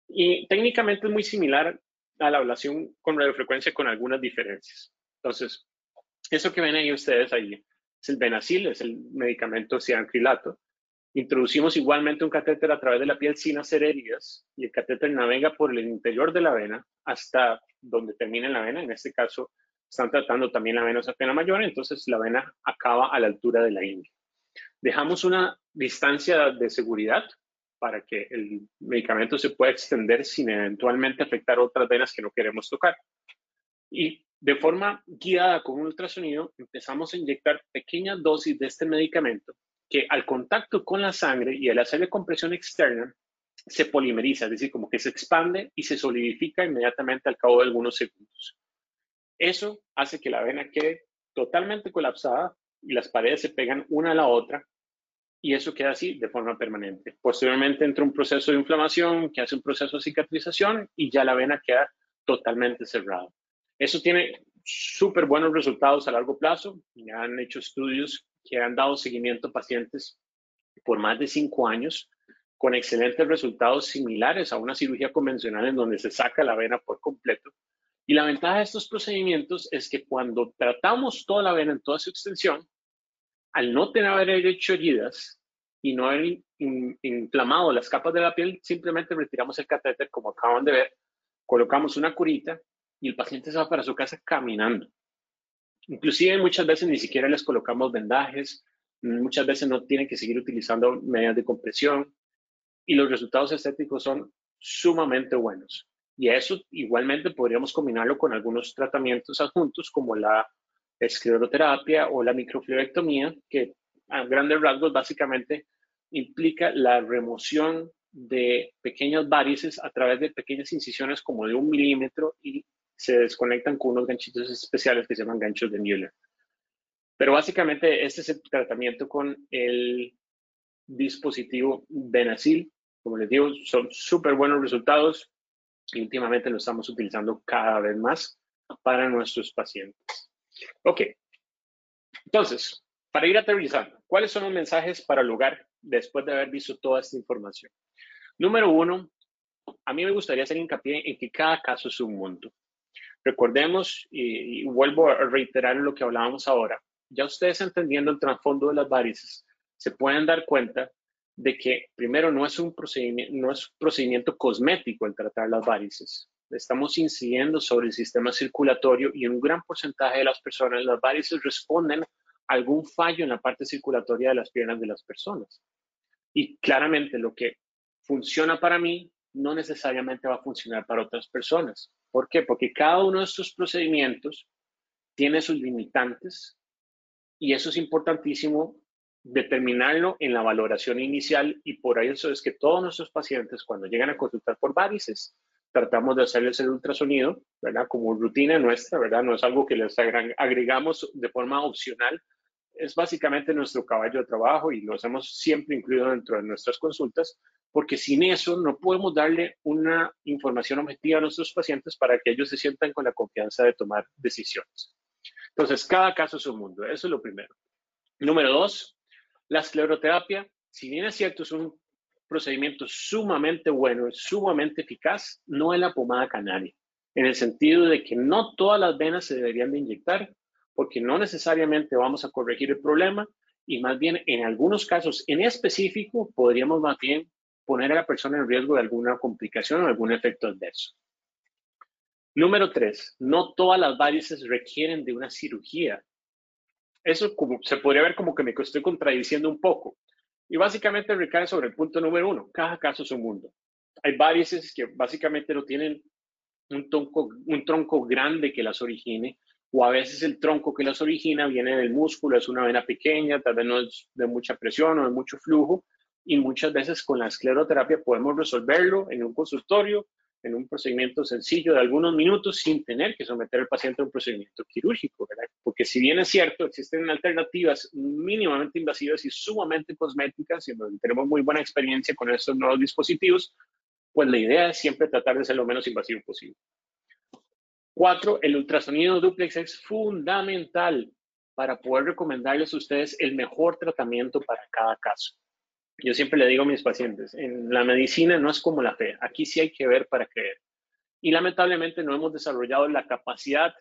Y técnicamente es muy similar a la ablación con radiofrecuencia con algunas diferencias. Entonces, eso que ven ahí ustedes ahí es el Benacil, es el medicamento ciancrilato. Introducimos igualmente un catéter a través de la piel sin hacer heridas y el catéter navega por el interior de la vena hasta donde termina la vena. En este caso, están tratando también la venosa pena mayor, entonces la vena acaba a la altura de la ingle. Dejamos una distancia de seguridad para que el medicamento se pueda extender sin eventualmente afectar otras venas que no queremos tocar. Y de forma guiada con un ultrasonido, empezamos a inyectar pequeñas dosis de este medicamento que al contacto con la sangre y al hacerle compresión externa, se polimeriza, es decir, como que se expande y se solidifica inmediatamente al cabo de algunos segundos. Eso hace que la vena quede totalmente colapsada y las paredes se pegan una a la otra y eso queda así de forma permanente. Posteriormente entra un proceso de inflamación que hace un proceso de cicatrización y ya la vena queda totalmente cerrada. Eso tiene súper buenos resultados a largo plazo. Ya han hecho estudios que han dado seguimiento a pacientes por más de cinco años con excelentes resultados similares a una cirugía convencional en donde se saca la vena por completo. Y la ventaja de estos procedimientos es que cuando tratamos toda la vena en toda su extensión, al no tener hecho heridas y no haber inflamado las capas de la piel, simplemente retiramos el catéter, como acaban de ver, colocamos una curita y el paciente se va para su casa caminando. Inclusive muchas veces ni siquiera les colocamos vendajes, muchas veces no tienen que seguir utilizando medidas de compresión y los resultados estéticos son sumamente buenos. Y eso igualmente podríamos combinarlo con algunos tratamientos adjuntos como la escleroterapia o la microfluorectomía, que a grandes rasgos básicamente implica la remoción de pequeñas varices a través de pequeñas incisiones como de un milímetro y se desconectan con unos ganchitos especiales que se llaman ganchos de Müller. Pero básicamente este es el tratamiento con el dispositivo Benazil. Como les digo, son súper buenos resultados y últimamente lo estamos utilizando cada vez más para nuestros pacientes. Ok, entonces, para ir aterrizando, ¿cuáles son los mensajes para el hogar después de haber visto toda esta información? Número uno, a mí me gustaría hacer hincapié en que cada caso es un mundo. Recordemos, y, vuelvo a reiterar lo que hablábamos ahora, ya ustedes entendiendo el trasfondo de las varices, se pueden dar cuenta de que primero no es un procedimiento, no es un procedimiento cosmético el tratar las varices. Estamos incidiendo sobre el sistema circulatorio y un gran porcentaje de las personas, las varices responden a algún fallo en la parte circulatoria de las piernas de las personas. Y claramente lo que funciona para mí no necesariamente va a funcionar para otras personas. ¿Por qué? Porque cada uno de estos procedimientos tiene sus limitantes y eso es importantísimo determinarlo en la valoración inicial y por eso es que todos nuestros pacientes cuando llegan a consultar por varices tratamos de hacerles el ultrasonido, ¿verdad? Como rutina nuestra, ¿verdad? No es algo que les agregamos de forma opcional, es básicamente nuestro caballo de trabajo y lo hemos siempre incluido dentro de nuestras consultas, porque sin eso no podemos darle una información objetiva a nuestros pacientes para que ellos se sientan con la confianza de tomar decisiones. Entonces, cada caso es un mundo, eso es lo primero. Número dos, la escleroterapia, si bien es cierto, es un procedimiento sumamente bueno, sumamente eficaz, no es la pomada canaria, en el sentido de que no todas las venas se deberían de inyectar, porque no necesariamente vamos a corregir el problema y más bien en algunos casos en específico podríamos más bien poner a la persona en riesgo de alguna complicación o algún efecto adverso. Número tres, no todas las varices requieren de una cirugía. Eso se podría ver como que me estoy contradiciendo un poco. Y básicamente recae sobre el punto número uno. Cada caso es un mundo. Hay varices que básicamente no tienen un tronco, un tronco grande que las origine, o a veces el tronco que las origina viene del músculo, es una vena pequeña, tal vez no es de mucha presión o de mucho flujo, y muchas veces con la escleroterapia podemos resolverlo en un consultorio en un procedimiento sencillo de algunos minutos sin tener que someter al paciente a un procedimiento quirúrgico. Porque si bien es cierto, existen alternativas mínimamente invasivas y sumamente cosméticas, y tenemos muy buena experiencia con estos nuevos dispositivos, pues la idea es siempre tratar de ser lo menos invasivo posible. Cuatro, el ultrasonido duplex es fundamental para poder recomendarles a ustedes el mejor tratamiento para cada caso. Yo siempre le digo a mis pacientes, en la medicina no es como la fe, aquí sí hay que ver para creer. Y lamentablemente no hemos desarrollado la capacidad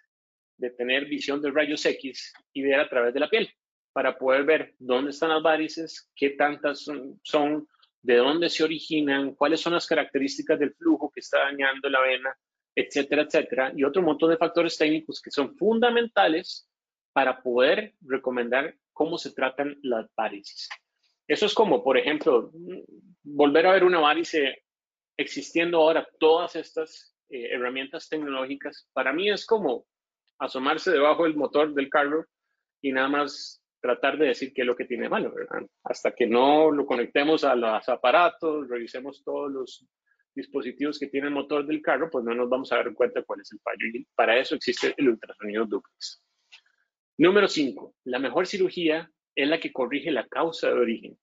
de tener visión de rayos X y ver a través de la piel para poder ver dónde están las varices, qué tantas son, de dónde se originan, cuáles son las características del flujo que está dañando la vena, etcétera, etcétera, y otro montón de factores técnicos que son fundamentales para poder recomendar cómo se tratan las varices. Eso es como, por ejemplo, volver a ver una varice existiendo ahora todas estas eh, herramientas tecnológicas. Para mí es como asomarse debajo del motor del carro y nada más tratar de decir qué es lo que tiene malo, ¿verdad? Hasta que no lo conectemos a los aparatos, revisemos todos los dispositivos que tiene el motor del carro, pues no nos vamos a dar cuenta cuál es el fallo. Y para eso existe el ultrasonido duplex. Número 5. La mejor cirugía es la que corrige la causa de origen.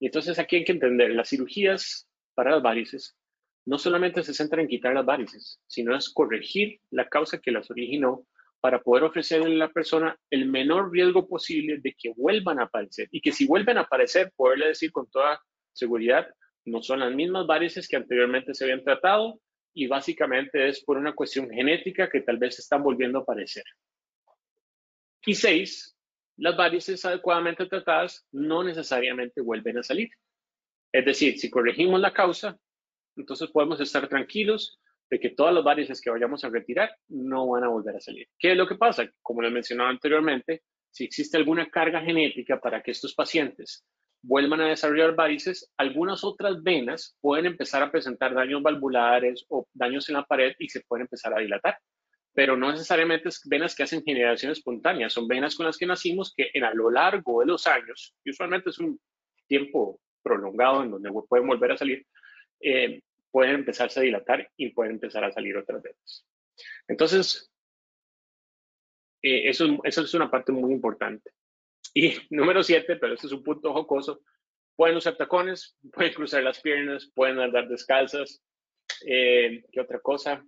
Y entonces aquí hay que entender, las cirugías para las varices no solamente se centran en quitar las varices, sino es corregir la causa que las originó para poder ofrecerle a la persona el menor riesgo posible de que vuelvan a aparecer y que si vuelven a aparecer, poderle decir con toda seguridad, no son las mismas varices que anteriormente se habían tratado y básicamente es por una cuestión genética que tal vez están volviendo a aparecer. Y seis, las varices adecuadamente tratadas no necesariamente vuelven a salir. Es decir, si corregimos la causa, entonces podemos estar tranquilos de que todas las varices que vayamos a retirar no van a volver a salir. ¿Qué es lo que pasa? Como les mencionaba anteriormente, si existe alguna carga genética para que estos pacientes vuelvan a desarrollar varices, algunas otras venas pueden empezar a presentar daños valvulares o daños en la pared y se pueden empezar a dilatar. Pero no necesariamente es venas que hacen generación espontánea, son venas con las que nacimos que en a lo largo de los años, y usualmente es un tiempo prolongado en donde pueden volver a salir, eh, pueden empezarse a dilatar y pueden empezar a salir otras venas. Entonces, eh, eso, eso es una parte muy importante. Y número siete, pero este es un punto jocoso, pueden usar tacones, pueden cruzar las piernas, pueden andar descalzas. Eh, ¿Qué otra cosa?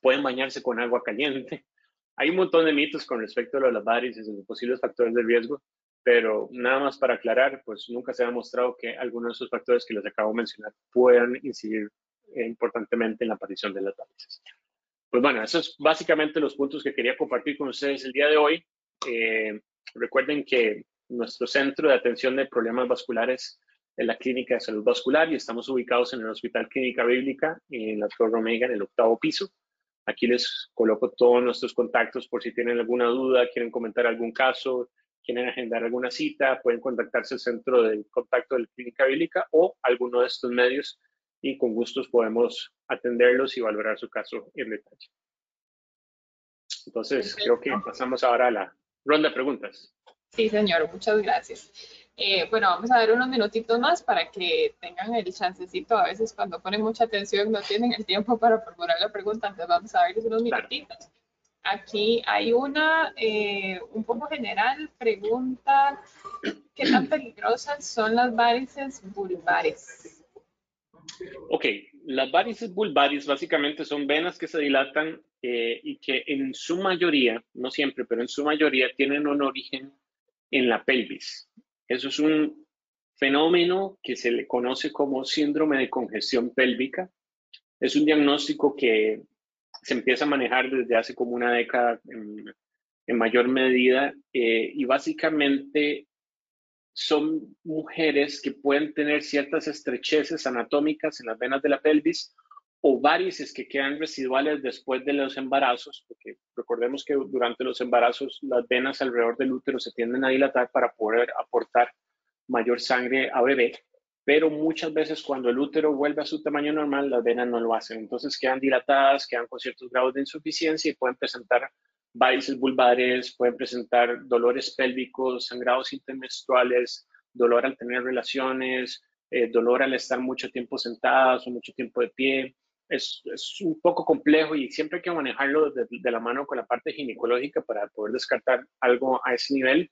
Pueden bañarse con agua caliente. Hay un montón de mitos con respecto a las varices y los posibles factores de riesgo, pero nada más para aclarar, pues nunca se ha demostrado que algunos de esos factores que les acabo de mencionar puedan incidir eh, importantemente en la aparición de las varices. Pues bueno, esos son básicamente los puntos que quería compartir con ustedes el día de hoy. Eh, Recuerden que nuestro centro de atención de problemas vasculares es la Clínica de Salud Vascular y estamos ubicados en el Hospital Clínica Bíblica en la Torre Omega, en el octavo piso. Aquí les coloco todos nuestros contactos por si tienen alguna duda, quieren comentar algún caso, quieren agendar alguna cita, pueden contactarse al centro de contacto de la Clínica Bíblica o alguno de estos medios y con gustos podemos atenderlos y valorar su caso en detalle. Entonces, creo que pasamos ahora a la ronda de preguntas. Sí, señor, muchas gracias. Eh, bueno, vamos a ver unos minutitos más para que tengan el chancecito. A veces cuando ponen mucha atención no tienen el tiempo para formular la pregunta, entonces vamos a ver unos minutitos. Aquí hay una eh, un poco general, pregunta, ¿qué tan peligrosas son las varices vulvares? Ok, las varices vulvares básicamente son venas que se dilatan eh, y que en su mayoría, no siempre, pero en su mayoría tienen un origen en la pelvis. Eso es un fenómeno que se le conoce como síndrome de congestión pélvica. Es un diagnóstico que se empieza a manejar desde hace como una década en, mayor medida eh, y básicamente son mujeres que pueden tener ciertas estrecheces anatómicas en las venas de la pelvis o varices que quedan residuales después de los embarazos, porque recordemos que durante los embarazos las venas alrededor del útero se tienden a dilatar para poder aportar mayor sangre a bebé, pero muchas veces cuando el útero vuelve a su tamaño normal, las venas no lo hacen, entonces quedan dilatadas, quedan con ciertos grados de insuficiencia y pueden presentar varices vulvares, pueden presentar dolores pélvicos, sangrados intermenstruales, dolor al tener relaciones, eh, dolor al estar mucho tiempo sentadas o mucho tiempo de pie, es, un poco complejo y siempre hay que manejarlo de, la mano con la parte ginecológica para poder descartar algo a ese nivel.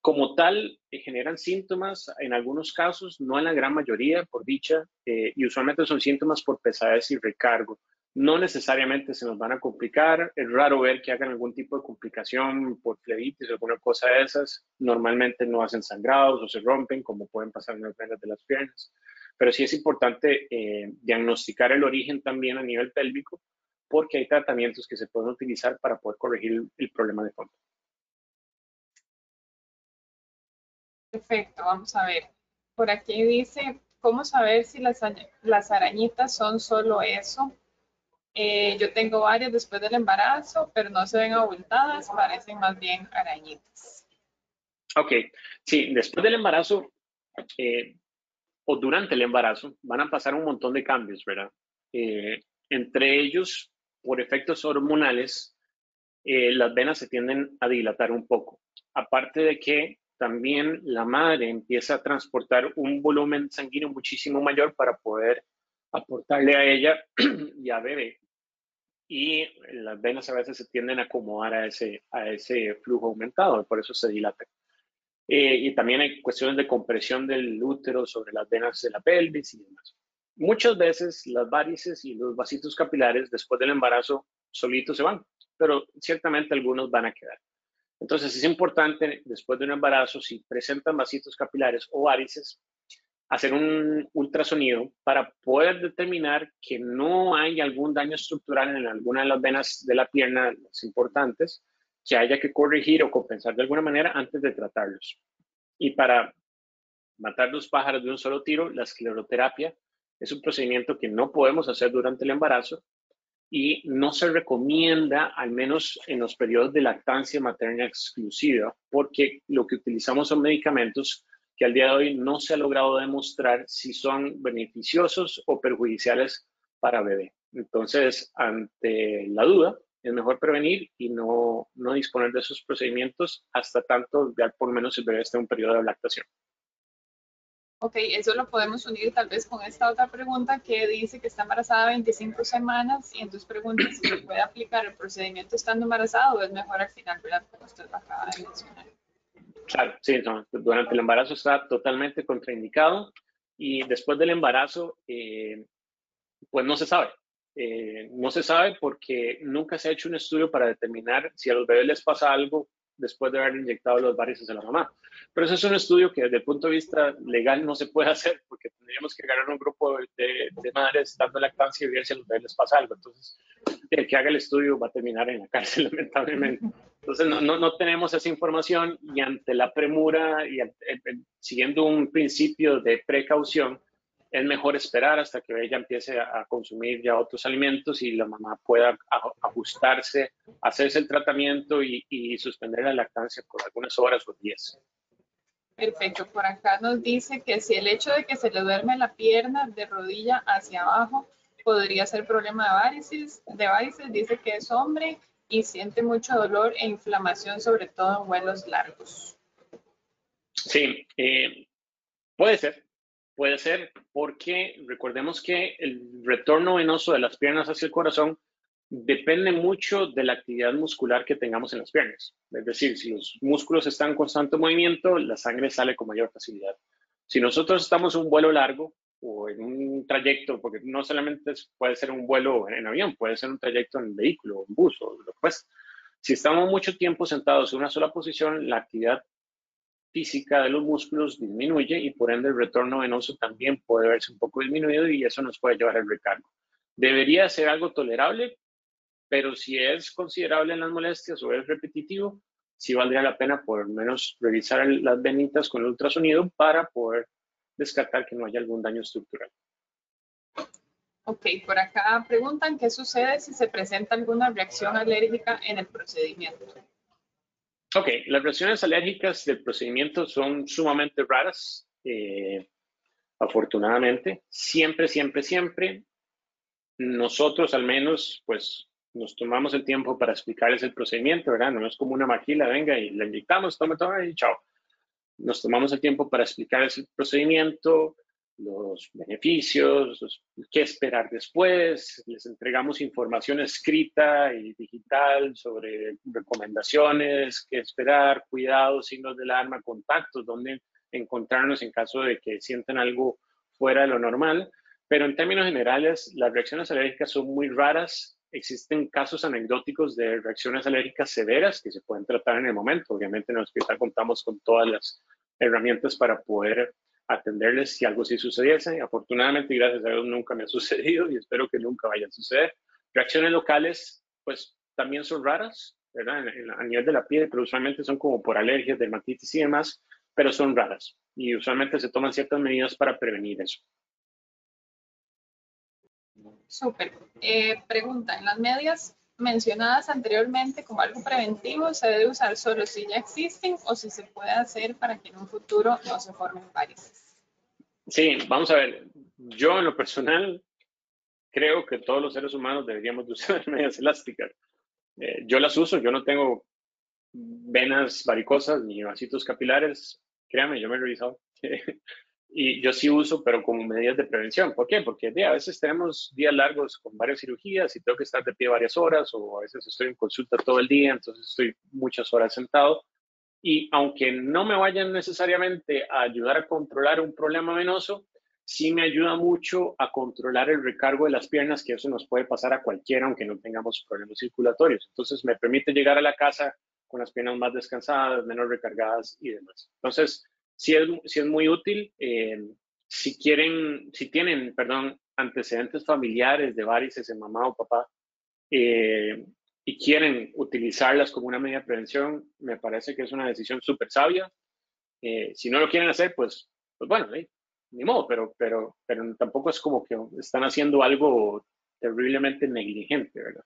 Como tal, eh, generan síntomas en algunos casos, no en la gran mayoría, por dicha, eh, y usualmente son síntomas por pesadez y recargo. No necesariamente se nos van a complicar, es raro ver que hagan algún tipo de complicación por flebitis o alguna cosa de esas. Normalmente no hacen sangrados o se rompen, como pueden pasar en las de las piernas pero sí es importante eh, diagnosticar el origen también a nivel pélvico porque hay tratamientos que se pueden utilizar para poder corregir el, problema de fondo. Perfecto, vamos a ver. Por aquí dice, ¿cómo saber si las arañitas son solo eso? Eh, yo tengo varias después del embarazo, pero no se ven abultadas, parecen más bien arañitas. Ok, sí, después del embarazo, eh, o durante el embarazo van a pasar un montón de cambios, ¿verdad? Eh, entre ellos, por efectos hormonales, eh, las venas se tienden a dilatar un poco. Aparte de que también la madre empieza a transportar un volumen sanguíneo muchísimo mayor para poder aportarle a ella y a bebé. Y las venas a veces se tienden a acomodar a ese, a ese flujo aumentado, por eso se dilatan. Eh, y también hay cuestiones de compresión del útero sobre las venas de la pelvis y demás. Muchas veces las varices y los vasitos capilares después del embarazo solitos se van. pero ciertamente algunos van a quedar. Entonces es importante después de un embarazo, si presentan vasitos capilares o varices, hacer un ultrasonido para poder determinar que no hay algún daño estructural en alguna de las venas de la pierna, las importantes, que haya que corregir o compensar de alguna manera antes de tratarlos. Y para matar los pájaros de un solo tiro, la escleroterapia es un procedimiento que no podemos hacer durante el embarazo y no se recomienda, al menos en los periodos de lactancia materna exclusiva, porque lo que utilizamos son medicamentos que al día de hoy no se ha logrado demostrar si son beneficiosos o perjudiciales para bebé. Entonces, ante la duda, es mejor prevenir y no, no disponer de esos procedimientos hasta tanto ya por lo menos el bebé esté en un periodo de lactación. Ok, eso lo podemos unir tal vez con esta otra pregunta que dice que está embarazada 25 semanas y entonces pregunta si se puede aplicar el procedimiento estando embarazado o es mejor al final, ¿verdad? Como usted acaba de mencionar. Claro, sí, durante el embarazo está totalmente contraindicado y después del embarazo, eh, pues no se sabe. Eh, no se sabe porque nunca se ha hecho un estudio para determinar si a los bebés les pasa algo después de haber inyectado los varices a la mamá. Pero eso es un estudio que desde el punto de vista legal no se puede hacer porque tendríamos que agarrar un grupo de, madres dando lactancia y ver si a los les pasa algo. Entonces, el que haga el estudio va a terminar en la cárcel, lamentablemente. Entonces, no, no, no tenemos esa información y ante la premura y siguiendo un principio de precaución, es mejor esperar hasta que ella empiece a, consumir ya otros alimentos y la mamá pueda ajustarse, hacerse el tratamiento y, y, suspender la lactancia por algunas horas o días. Perfecto, por acá nos dice que si el hecho de que se le duerme la pierna de rodilla hacia abajo podría ser problema de varices, de varices, dice que es hombre y siente mucho dolor e inflamación, sobre todo en vuelos largos. Sí, eh, puede ser, Puede ser porque recordemos que el retorno venoso de las piernas hacia el corazón depende mucho de la actividad muscular que tengamos en las piernas. Es decir, si los músculos están en constante movimiento, la sangre sale con mayor facilidad. Si nosotros estamos en un vuelo largo o en un trayecto, porque no solamente puede ser un vuelo en avión, puede ser un trayecto en vehículo, en bus o lo que fuese. Si estamos mucho tiempo sentados en una sola posición, la actividad física de los músculos disminuye y por ende el retorno venoso también puede verse un poco disminuido y eso nos puede llevar al recargo. Debería ser algo tolerable, pero si es considerable en las molestias o es repetitivo, sí valdría la pena por lo menos revisar las venitas con el ultrasonido para poder descartar que no haya algún daño estructural. Ok, por acá preguntan qué sucede si se presenta alguna reacción alérgica en el procedimiento. Ok, las reacciones alérgicas del procedimiento son sumamente raras, eh, afortunadamente. Siempre, siempre, siempre, nosotros al menos, pues nos tomamos el tiempo para explicarles el procedimiento, ¿verdad? No es como una maquila, venga y la inyectamos, toma, toma y chao. Nos tomamos el tiempo para explicarles el procedimiento, los beneficios, qué esperar después, les entregamos información escrita y digital sobre recomendaciones, qué esperar, cuidados, signos de alarma, contactos, dónde encontrarnos en caso de que sientan algo fuera de lo normal. Pero en términos generales, las reacciones alérgicas son muy raras. Existen casos anecdóticos de reacciones alérgicas severas que se pueden tratar en el momento. Obviamente en el hospital contamos con todas las herramientas para poder atenderles si algo sí sucediese. Afortunadamente, gracias a Dios, nunca me ha sucedido y espero que nunca vaya a suceder. Reacciones locales, pues también son raras, ¿verdad? a nivel de la piel, pero usualmente son como por alergias, dermatitis y demás, pero son raras y usualmente se toman ciertas medidas para prevenir eso. Súper. Eh, pregunta, en las medias mencionadas anteriormente como algo preventivo, ¿se debe usar solo si ya existen o si se puede hacer para que en un futuro no se formen varices? Sí, vamos a ver. Yo en lo personal creo que todos los seres humanos deberíamos usar medias elásticas. Eh, yo las uso, yo no tengo venas varicosas ni vasitos capilares. Créame, yo me he revisado. Y yo sí uso, pero como medidas de prevención. ¿Por qué? Porque a veces tenemos días largos con varias cirugías y tengo que estar de pie varias horas o a veces estoy en consulta todo el día, entonces estoy muchas horas sentado. Y aunque no me vayan necesariamente a ayudar a controlar un problema venoso, sí me ayuda mucho a controlar el recargo de las piernas, que eso nos puede pasar a cualquiera, aunque no tengamos problemas circulatorios. Entonces, me permite llegar a la casa con las piernas más descansadas, menos recargadas y demás. Entonces, sí es, muy útil. Eh, si quieren, si tienen, perdón, antecedentes familiares de varices en mamá o papá eh, y quieren utilizarlas como una medida de prevención, me parece que es una decisión súper sabia. Eh, si no lo quieren hacer, pues, pues bueno, ni modo, pero, pero, pero tampoco es como que están haciendo algo terriblemente negligente, ¿verdad?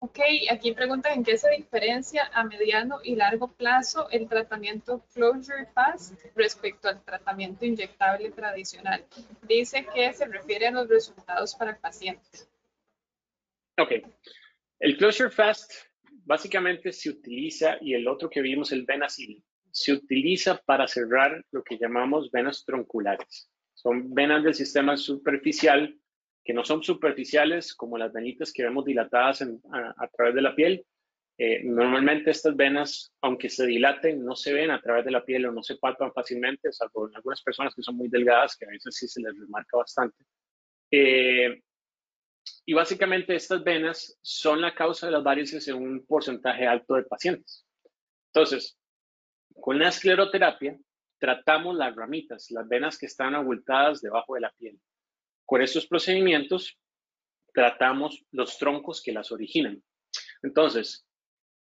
Ok, aquí preguntan en qué se diferencia a mediano y largo plazo el tratamiento Closure Fast respecto al tratamiento inyectable tradicional. Dice que se refiere a los resultados para el paciente. Ok, el Closure Fast básicamente se utiliza, y el otro que vimos, el Venacil, se utiliza para cerrar lo que llamamos venas tronculares. Son venas del sistema superficial que no son superficiales como las venitas que vemos dilatadas a, través de la piel. Eh, normalmente estas venas, aunque se dilaten, no se ven a través de la piel o no se palpan fácilmente, salvo en algunas personas que son muy delgadas, que a veces sí se les remarca bastante. Eh, y básicamente estas venas son la causa de las varices en un porcentaje alto de pacientes. Entonces, con la escleroterapia tratamos las ramitas, las venas que están abultadas debajo de la piel. Con estos procedimientos tratamos los troncos que las originan. Entonces,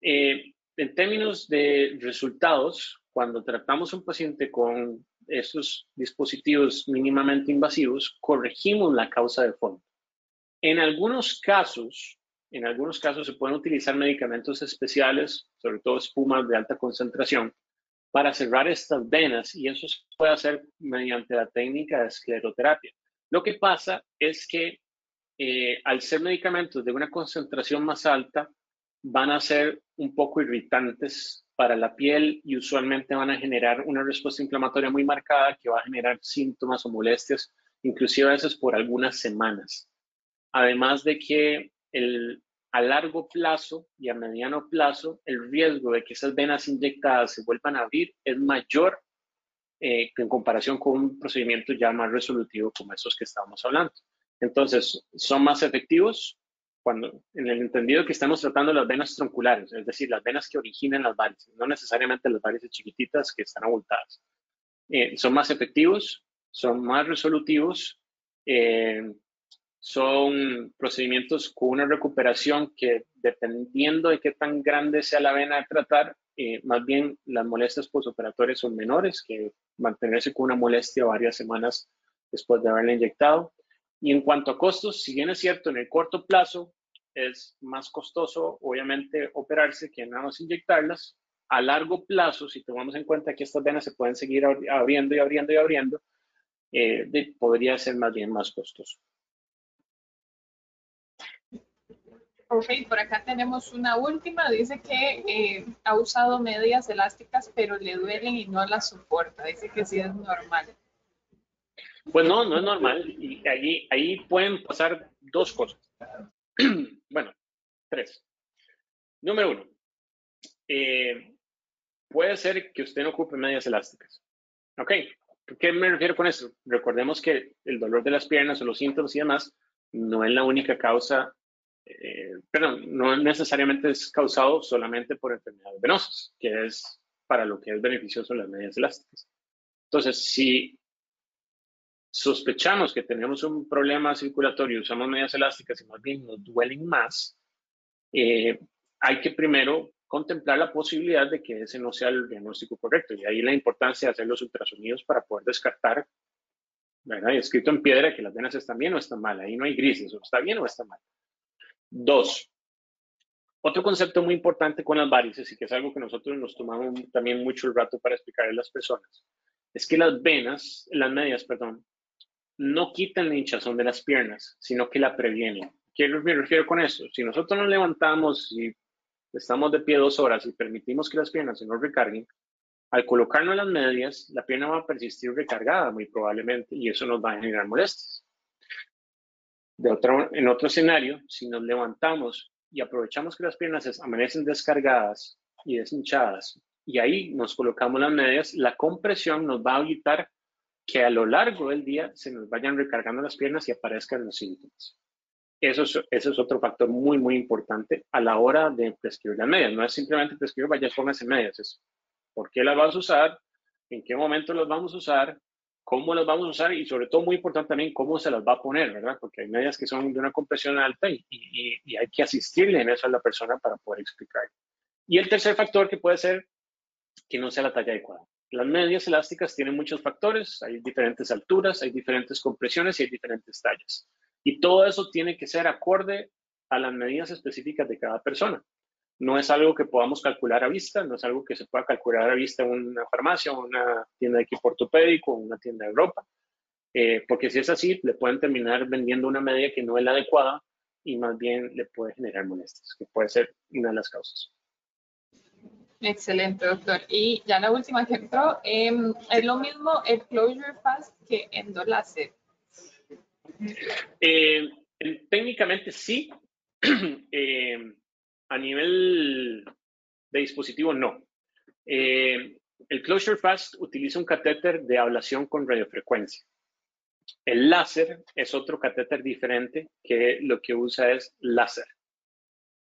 eh, en términos de resultados, cuando tratamos a un paciente con estos dispositivos mínimamente invasivos, corregimos la causa de fondo. En algunos casos, en algunos casos se pueden utilizar medicamentos especiales, sobre todo espumas de alta concentración, para cerrar estas venas y eso se puede hacer mediante la técnica de escleroterapia. Lo que pasa es que eh, al ser medicamentos de una concentración más alta, van a ser un poco irritantes para la piel y usualmente van a generar una respuesta inflamatoria muy marcada que va a generar síntomas o molestias, inclusive a veces por algunas semanas. Además de que a largo plazo y a mediano plazo, el riesgo de que esas venas inyectadas se vuelvan a abrir es mayor eh, en comparación con un procedimiento ya más resolutivo como esos que estábamos hablando. Entonces, son más efectivos cuando, en el entendido que estamos tratando las venas tronculares, es decir, las venas que originan las varices, no necesariamente las varices chiquititas que están abultadas. Eh, son más efectivos, son más resolutivos, eh, son procedimientos con una recuperación que dependiendo de qué tan grande sea la vena de tratar, eh, más bien las molestias postoperatorias son menores que mantenerse con una molestia varias semanas después de haberla inyectado. Y en cuanto a costos, si bien es cierto, en el corto plazo es más costoso, obviamente, operarse que nada más inyectarlas. A largo plazo, si tomamos en cuenta que estas venas se pueden seguir abriendo y abriendo y abriendo, eh, podría ser más bien más costoso. Ok, por acá tenemos una última. Dice que eh, ha usado medias elásticas, pero le duelen y no las soporta. Dice que sí es normal. Pues no, no es normal. Y ahí, ahí pueden pasar dos cosas. bueno, tres. Número uno, eh, puede ser que usted no ocupe medias elásticas. Ok, ¿qué me refiero con eso? Recordemos que el dolor de las piernas o los síntomas y demás no es la única causa eh, pero no necesariamente es causado solamente por enfermedades venosas, que es para lo que es beneficioso las medias elásticas. Entonces, si sospechamos que tenemos un problema circulatorio, usamos medias elásticas y más bien nos duelen más, eh, hay que primero contemplar la posibilidad de que ese no sea el diagnóstico correcto. Y ahí la importancia de hacer los ultrasonidos para poder descartar, ¿verdad? Y escrito en piedra que las venas están bien o están mal. Ahí no hay grises, o está bien o está mal. Dos, otro concepto muy importante con las varices y que es algo que nosotros nos tomamos también mucho el rato para explicarle a las personas, es que las venas, las medias, perdón, no quitan la hinchazón de las piernas, sino que la previenen. ¿Qué me refiero con eso? Si nosotros nos levantamos y estamos de pie dos horas y permitimos que las piernas se nos recarguen, al colocarnos las medias, la pierna va a persistir recargada muy probablemente y eso nos va a generar molestias. En otro escenario, si nos levantamos y aprovechamos que las piernas amanecen descargadas y deshinchadas y ahí nos colocamos las medias, la compresión nos va a evitar que a lo largo del día se nos vayan recargando las piernas y aparezcan los síntomas. Eso es, eso es otro factor muy, muy importante a la hora de prescribir las medias. No es simplemente prescribir, vaya, póngase medias. Es por qué las vas a usar, en qué momento las vamos a usar, cómo las vamos a usar y sobre todo muy importante también cómo se las va a poner, ¿verdad? Porque hay medias que son de una compresión alta y, y, y hay que asistirle en eso a la persona para poder explicar. Y el tercer factor que puede ser que no sea la talla adecuada. Las medias elásticas tienen muchos factores, hay diferentes alturas, hay diferentes compresiones y hay diferentes tallas. Y todo eso tiene que ser acorde a las medidas específicas de cada persona. No es algo que podamos calcular a vista, no es algo que se pueda calcular a vista en una farmacia, una tienda de equipo ortopédico, una tienda de ropa, eh, porque si es así, le pueden terminar vendiendo una media que no es la adecuada y más bien le puede generar molestias, que puede ser una de las causas. Excelente, doctor. Y ya la última que entró, em, ¿es lo mismo el closure fast que endolace? Eh, técnicamente sí. Eh, a nivel de dispositivo, no. Eh, el Closure Fast utiliza un catéter de ablación con radiofrecuencia. El láser es otro catéter diferente que lo que usa es láser.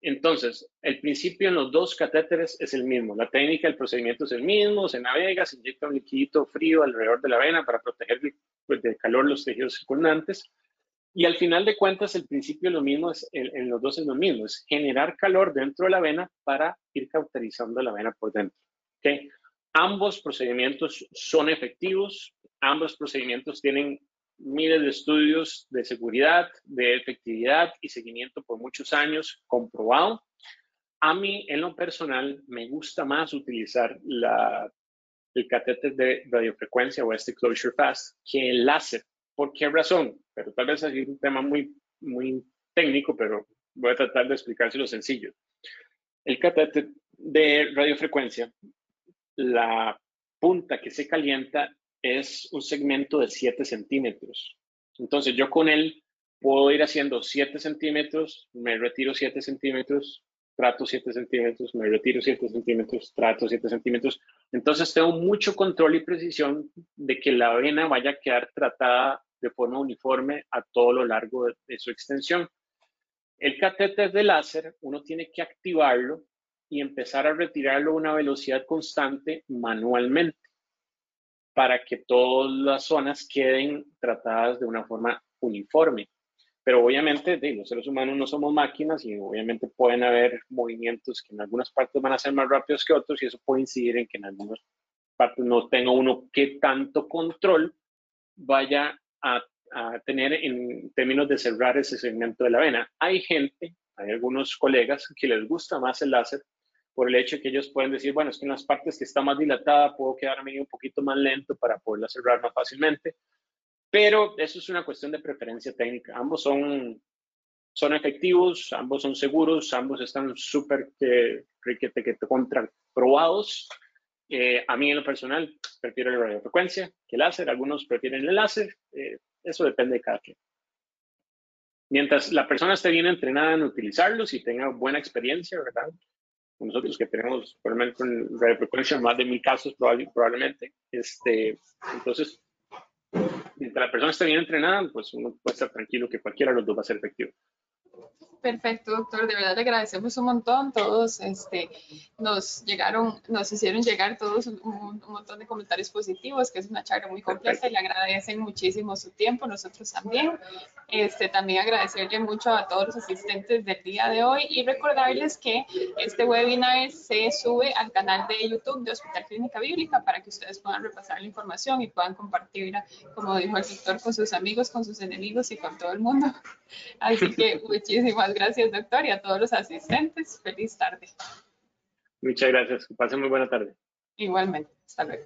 Entonces, el principio en los dos catéteres es el mismo. La técnica, el procedimiento es el mismo. Se navega, se inyecta un líquido frío alrededor de la vena para proteger pues, del calor los tejidos circundantes. Y al final de cuentas, el principio lo mismo es, en, los dos es lo mismo, es generar calor dentro de la vena para ir cauterizando la vena por dentro. ¿okay? Ambos procedimientos son efectivos, ambos procedimientos tienen miles de estudios de seguridad, de efectividad y seguimiento por muchos años comprobado. A mí, en lo personal, me gusta más utilizar la, el catéter de radiofrecuencia o este closure fast que el láser. ¿Por qué razón? Pero tal vez es un tema muy, muy técnico, pero voy a tratar de explicárselo sencillo. El catéter de radiofrecuencia, la punta que se calienta es un segmento de 7 centímetros. Entonces yo con él puedo ir haciendo 7 centímetros, me retiro 7 centímetros, trato 7 centímetros, me retiro 7 centímetros, trato 7 centímetros. Entonces tengo mucho control y precisión de que la vena vaya a quedar tratada de forma uniforme a todo lo largo de, de su extensión. El catéter de láser, uno tiene que activarlo y empezar a retirarlo a una velocidad constante manualmente para que todas las zonas queden tratadas de una forma uniforme. Pero obviamente los seres humanos no somos máquinas y obviamente pueden haber movimientos que en algunas partes van a ser más rápidos que otros y eso puede incidir en que en algunas partes no tenga uno que tanto control vaya a, tener en términos de cerrar ese segmento de la vena. Hay gente, hay algunos colegas que les gusta más el láser por el hecho que ellos pueden decir, bueno, es que en las partes que está más dilatada puedo quedarme un poquito más lento para poderla cerrar más fácilmente, pero eso es una cuestión de preferencia técnica. Ambos son, son efectivos, ambos son seguros, ambos están súper que, que, que contraprobados. Eh, a mí en lo personal prefiero la radiofrecuencia que el láser, algunos prefieren el láser, eh, eso depende de cada quien. Mientras la persona esté bien entrenada en utilizarlos y tenga buena experiencia, ¿verdad? nosotros que tenemos probablemente con radiofrecuencia más de mil casos probablemente, este, entonces, mientras la persona esté bien entrenada, pues uno puede estar tranquilo que cualquiera de los dos va a ser efectivo. Perfecto, doctor. De verdad le agradecemos un montón. Todos este, nos llegaron, nos hicieron llegar todos un, montón de comentarios positivos, que es una charla muy completa y le agradecen muchísimo su tiempo, nosotros también. Este, también agradecerle mucho a todos los asistentes del día de hoy y recordarles que este webinar se sube al canal de YouTube de Hospital Clínica Bíblica para que ustedes puedan repasar la información y puedan compartirla, como dijo el doctor, con sus amigos, con sus enemigos y con todo el mundo. Así que muchísimas gracias, doctor, y a todos los asistentes. Feliz tarde. Muchas gracias. Que pasen muy buena tarde. Igualmente. Hasta luego.